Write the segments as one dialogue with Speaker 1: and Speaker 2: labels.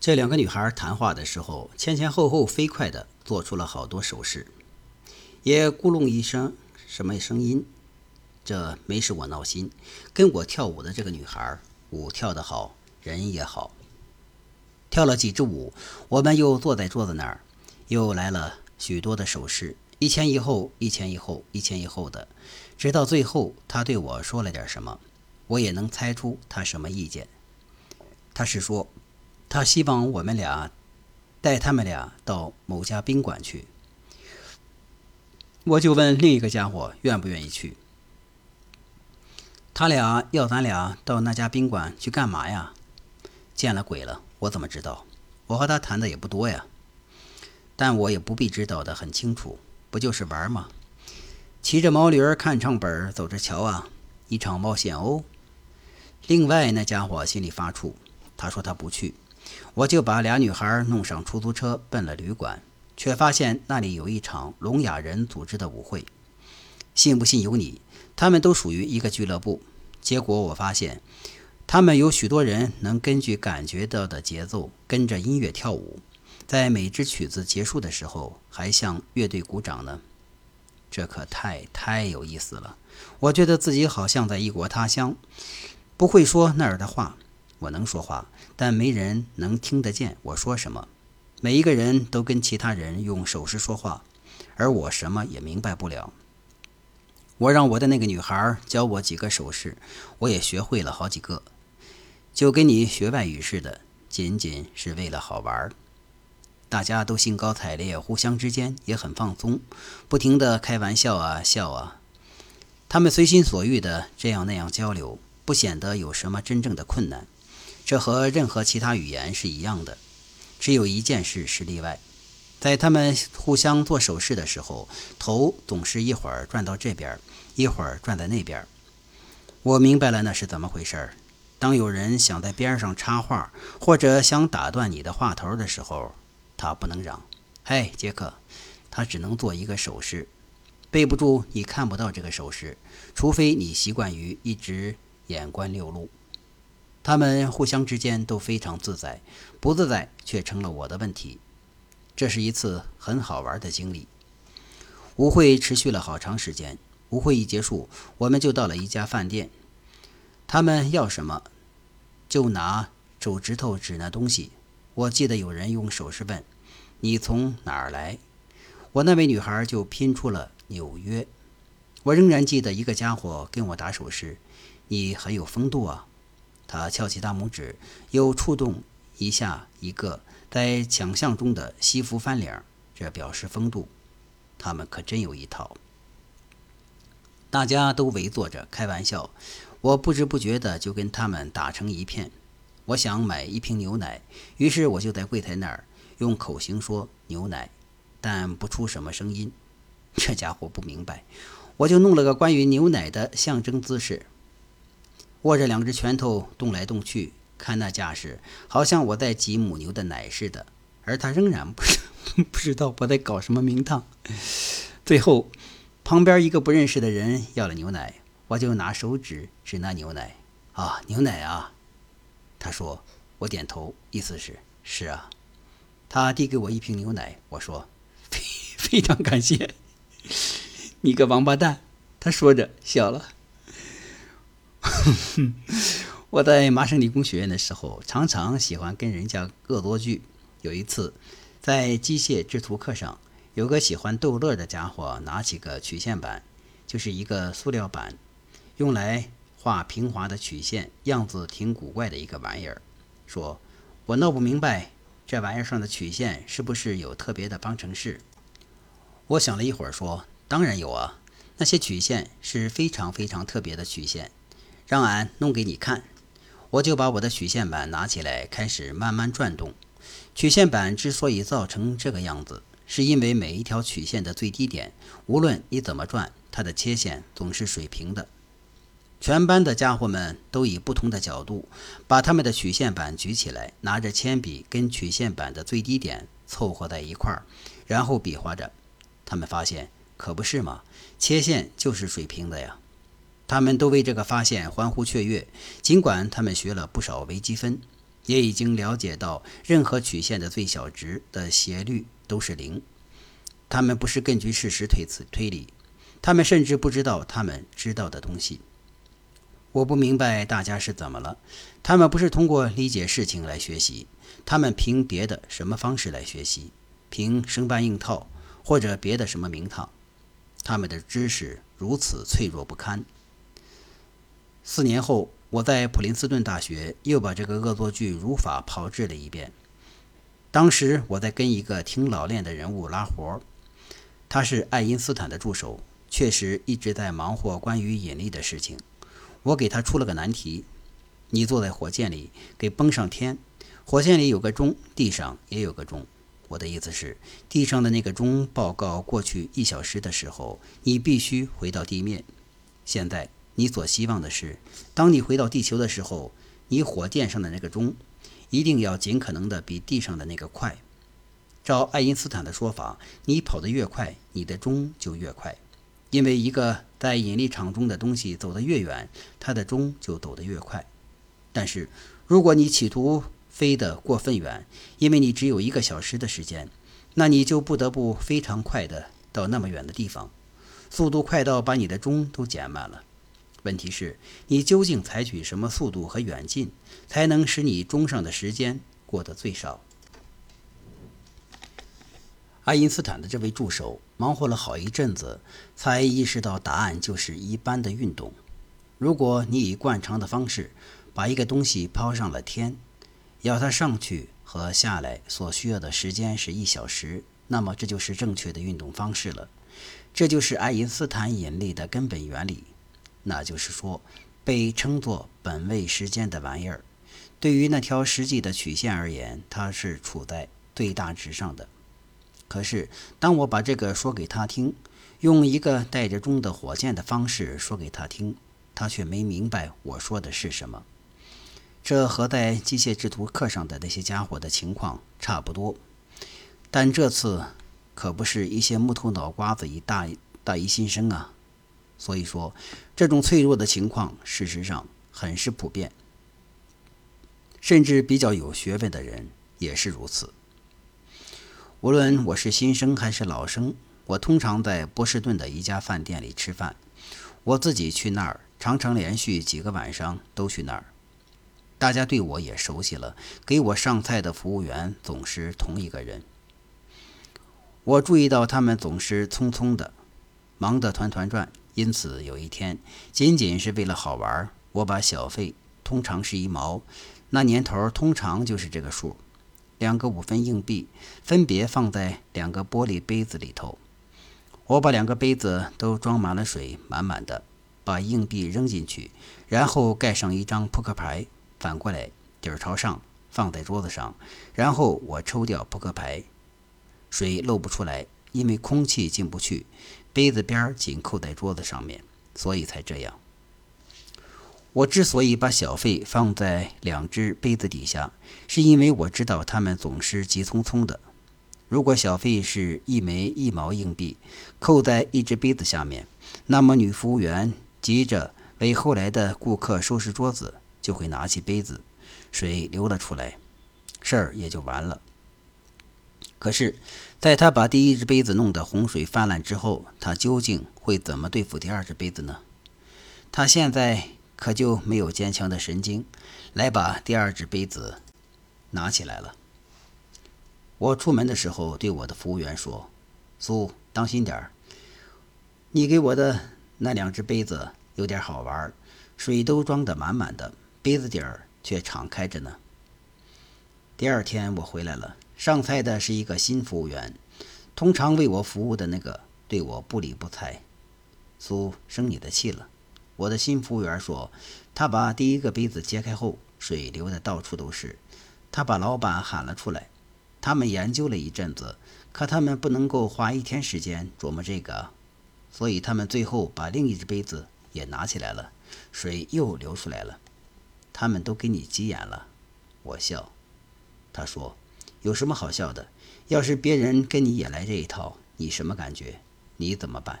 Speaker 1: 这两个女孩谈话的时候，前前后后飞快地做出了好多手势，也咕隆一声什么声音。这没使我闹心。跟我跳舞的这个女孩，舞跳得好，人也好。跳了几支舞，我们又坐在桌子那儿，又来了许多的手势，一前一后，一前一后，一前一后的，直到最后，她对我说了点什么，我也能猜出她什么意见。她是说，他希望我们俩带他们俩到某家宾馆去。我就问另一个家伙愿不愿意去。他俩要咱俩到那家宾馆去干嘛呀？见了鬼了！我怎么知道？我和他谈的也不多呀。但我也不必知道的很清楚，不就是玩吗？骑着毛驴儿看唱本，走着瞧啊，一场冒险哦。另外那家伙心里发怵，他说他不去。我就把俩女孩弄上出租车，奔了旅馆。却发现那里有一场聋哑人组织的舞会，信不信由你。他们都属于一个俱乐部。结果我发现，他们有许多人能根据感觉到的节奏跟着音乐跳舞，在每支曲子结束的时候还向乐队鼓掌呢。这可太太有意思了！我觉得自己好像在异国他乡，不会说那儿的话。我能说话，但没人能听得见我说什么。每一个人都跟其他人用手势说话，而我什么也明白不了。我让我的那个女孩教我几个手势，我也学会了好几个，就跟你学外语似的，仅仅是为了好玩。大家都兴高采烈，互相之间也很放松，不停地开玩笑啊笑啊。他们随心所欲地这样那样交流，不显得有什么真正的困难。这和任何其他语言是一样的。只有一件事是例外，在他们互相做手势的时候，头总是一会儿转到这边，一会儿转在那边。我明白了那是怎么回事儿。当有人想在边上插话，或者想打断你的话头的时候，他不能嚷：“嗨，杰克！”他只能做一个手势。背不住，你看不到这个手势，除非你习惯于一直眼观六路。他们互相之间都非常自在，不自在却成了我的问题。这是一次很好玩的经历。舞会持续了好长时间。舞会一结束，我们就到了一家饭店。他们要什么，就拿手指头指那东西。我记得有人用手势问：“你从哪儿来？”我那位女孩就拼出了纽约。我仍然记得一个家伙跟我打手势：“你很有风度啊。”他翘起大拇指，又触动一下一个在想象中的西服翻领，这表示风度。他们可真有一套。大家都围坐着开玩笑，我不知不觉的就跟他们打成一片。我想买一瓶牛奶，于是我就在柜台那儿用口型说“牛奶”，但不出什么声音。这家伙不明白，我就弄了个关于牛奶的象征姿势。握着两只拳头动来动去，看那架势，好像我在挤母牛的奶似的。而他仍然不 不知道我在搞什么名堂。最后，旁边一个不认识的人要了牛奶，我就拿手指指那牛奶。啊，牛奶啊！他说，我点头，意思是是啊。他递给我一瓶牛奶，我说 非非常感谢。你个王八蛋！他说着笑了。我在麻省理工学院的时候，常常喜欢跟人家恶作剧。有一次，在机械制图课上，有个喜欢逗乐的家伙拿起个曲线板，就是一个塑料板，用来画平滑的曲线，样子挺古怪的一个玩意儿。说：“我闹不明白，这玩意儿上的曲线是不是有特别的方程式？”我想了一会儿，说：“当然有啊，那些曲线是非常非常特别的曲线。”让俺弄给你看，我就把我的曲线板拿起来，开始慢慢转动。曲线板之所以造成这个样子，是因为每一条曲线的最低点，无论你怎么转，它的切线总是水平的。全班的家伙们都以不同的角度，把他们的曲线板举起来，拿着铅笔跟曲线板的最低点凑合在一块儿，然后比划着。他们发现，可不是嘛，切线就是水平的呀。他们都为这个发现欢呼雀跃，尽管他们学了不少微积分。也已经了解到任何曲线的最小值的斜率都是零。他们不是根据事实推辞推理，他们甚至不知道他们知道的东西。我不明白大家是怎么了。他们不是通过理解事情来学习，他们凭别的什么方式来学习？凭生搬硬套或者别的什么名堂？他们的知识如此脆弱不堪。四年后，我在普林斯顿大学又把这个恶作剧如法炮制了一遍。当时我在跟一个挺老练的人物拉活，他是爱因斯坦的助手，确实一直在忙活关于引力的事情。我给他出了个难题：你坐在火箭里，给崩上天，火箭里有个钟，地上也有个钟。我的意思是，地上的那个钟报告过去一小时的时候，你必须回到地面。现在你所希望的是，当你回到地球的时候，你火箭上的那个钟一定要尽可能的比地上的那个快。照爱因斯坦的说法，你跑得越快，你的钟就越快，因为一个在引力场中的东西走得越远，它的钟就走得越快。但是，如果你企图飞得过分远，因为你只有一个小时的时间，那你就不得不非常快的到那么远的地方，速度快到把你的钟都减慢了。问题是，你究竟采取什么速度和远近，才能使你钟上的时间过得最少？爱因斯坦的这位助手忙活了好一阵子，才意识到答案就是一般的运动。如果你以惯常的方式把一个东西抛上了天，要它上去和下来所需要的时间是一小时，那么这就是正确的运动方式了。这就是爱因斯坦引力的根本原理。那就是说，被称作本位时间的玩意儿，对于那条实际的曲线而言，它是处在最大值上的。可是，当我把这个说给他听，用一个带着钟的火箭的方式说给他听，他却没明白我说的是什么。这和在机械制图课上的那些家伙的情况差不多，但这次可不是一些木头脑瓜子一大大一新生啊。所以说，这种脆弱的情况事实上很是普遍，甚至比较有学问的人也是如此。无论我是新生还是老生，我通常在波士顿的一家饭店里吃饭。我自己去那儿，常常连续几个晚上都去那儿。大家对我也熟悉了，给我上菜的服务员总是同一个人。我注意到他们总是匆匆的，忙得团团转。因此有一天，仅仅是为了好玩，我把小费（通常是一毛，那年头通常就是这个数），两个五分硬币分别放在两个玻璃杯子里头。我把两个杯子都装满了水，满满的，把硬币扔进去，然后盖上一张扑克牌。反过来，底儿朝上放在桌子上，然后我抽掉扑克牌，水漏不出来，因为空气进不去，杯子边紧扣在桌子上面，所以才这样。我之所以把小费放在两只杯子底下，是因为我知道他们总是急匆匆的。如果小费是一枚一毛硬币，扣在一只杯子下面，那么女服务员急着为后来的顾客收拾桌子。就会拿起杯子，水流了出来，事儿也就完了。可是，在他把第一只杯子弄得洪水泛滥之后，他究竟会怎么对付第二只杯子呢？他现在可就没有坚强的神经来把第二只杯子拿起来了。我出门的时候对我的服务员说：“苏，当心点儿，你给我的那两只杯子有点好玩，水都装得满满的。”杯子底儿却敞开着呢。第二天我回来了，上菜的是一个新服务员，通常为我服务的那个对我不理不睬。苏生你的气了，我的新服务员说，他把第一个杯子揭开后，水流的到处都是。他把老板喊了出来，他们研究了一阵子，可他们不能够花一天时间琢磨这个，所以他们最后把另一只杯子也拿起来了，水又流出来了。他们都给你急眼了，我笑。他说：“有什么好笑的？要是别人跟你也来这一套，你什么感觉？你怎么办？”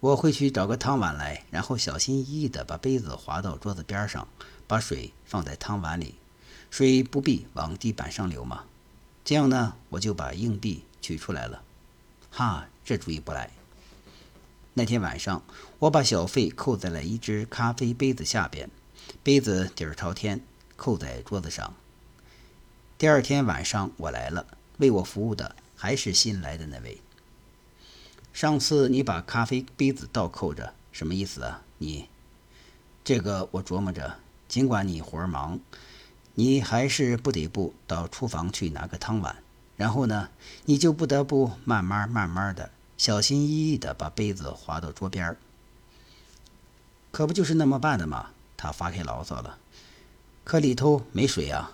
Speaker 1: 我会去找个汤碗来，然后小心翼翼地把杯子划到桌子边上，把水放在汤碗里。水不必往地板上流吗？这样呢，我就把硬币取出来了。哈，这主意不赖。那天晚上，我把小费扣在了一只咖啡杯子下边，杯子底儿朝天，扣在桌子上。第二天晚上我来了，为我服务的还是新来的那位。上次你把咖啡杯子倒扣着，什么意思啊？你这个我琢磨着，尽管你活儿忙，你还是不得不到厨房去拿个汤碗，然后呢，你就不得不慢慢慢慢的。小心翼翼地把杯子滑到桌边儿，可不就是那么办的吗？他发开牢骚了。可里头没水啊！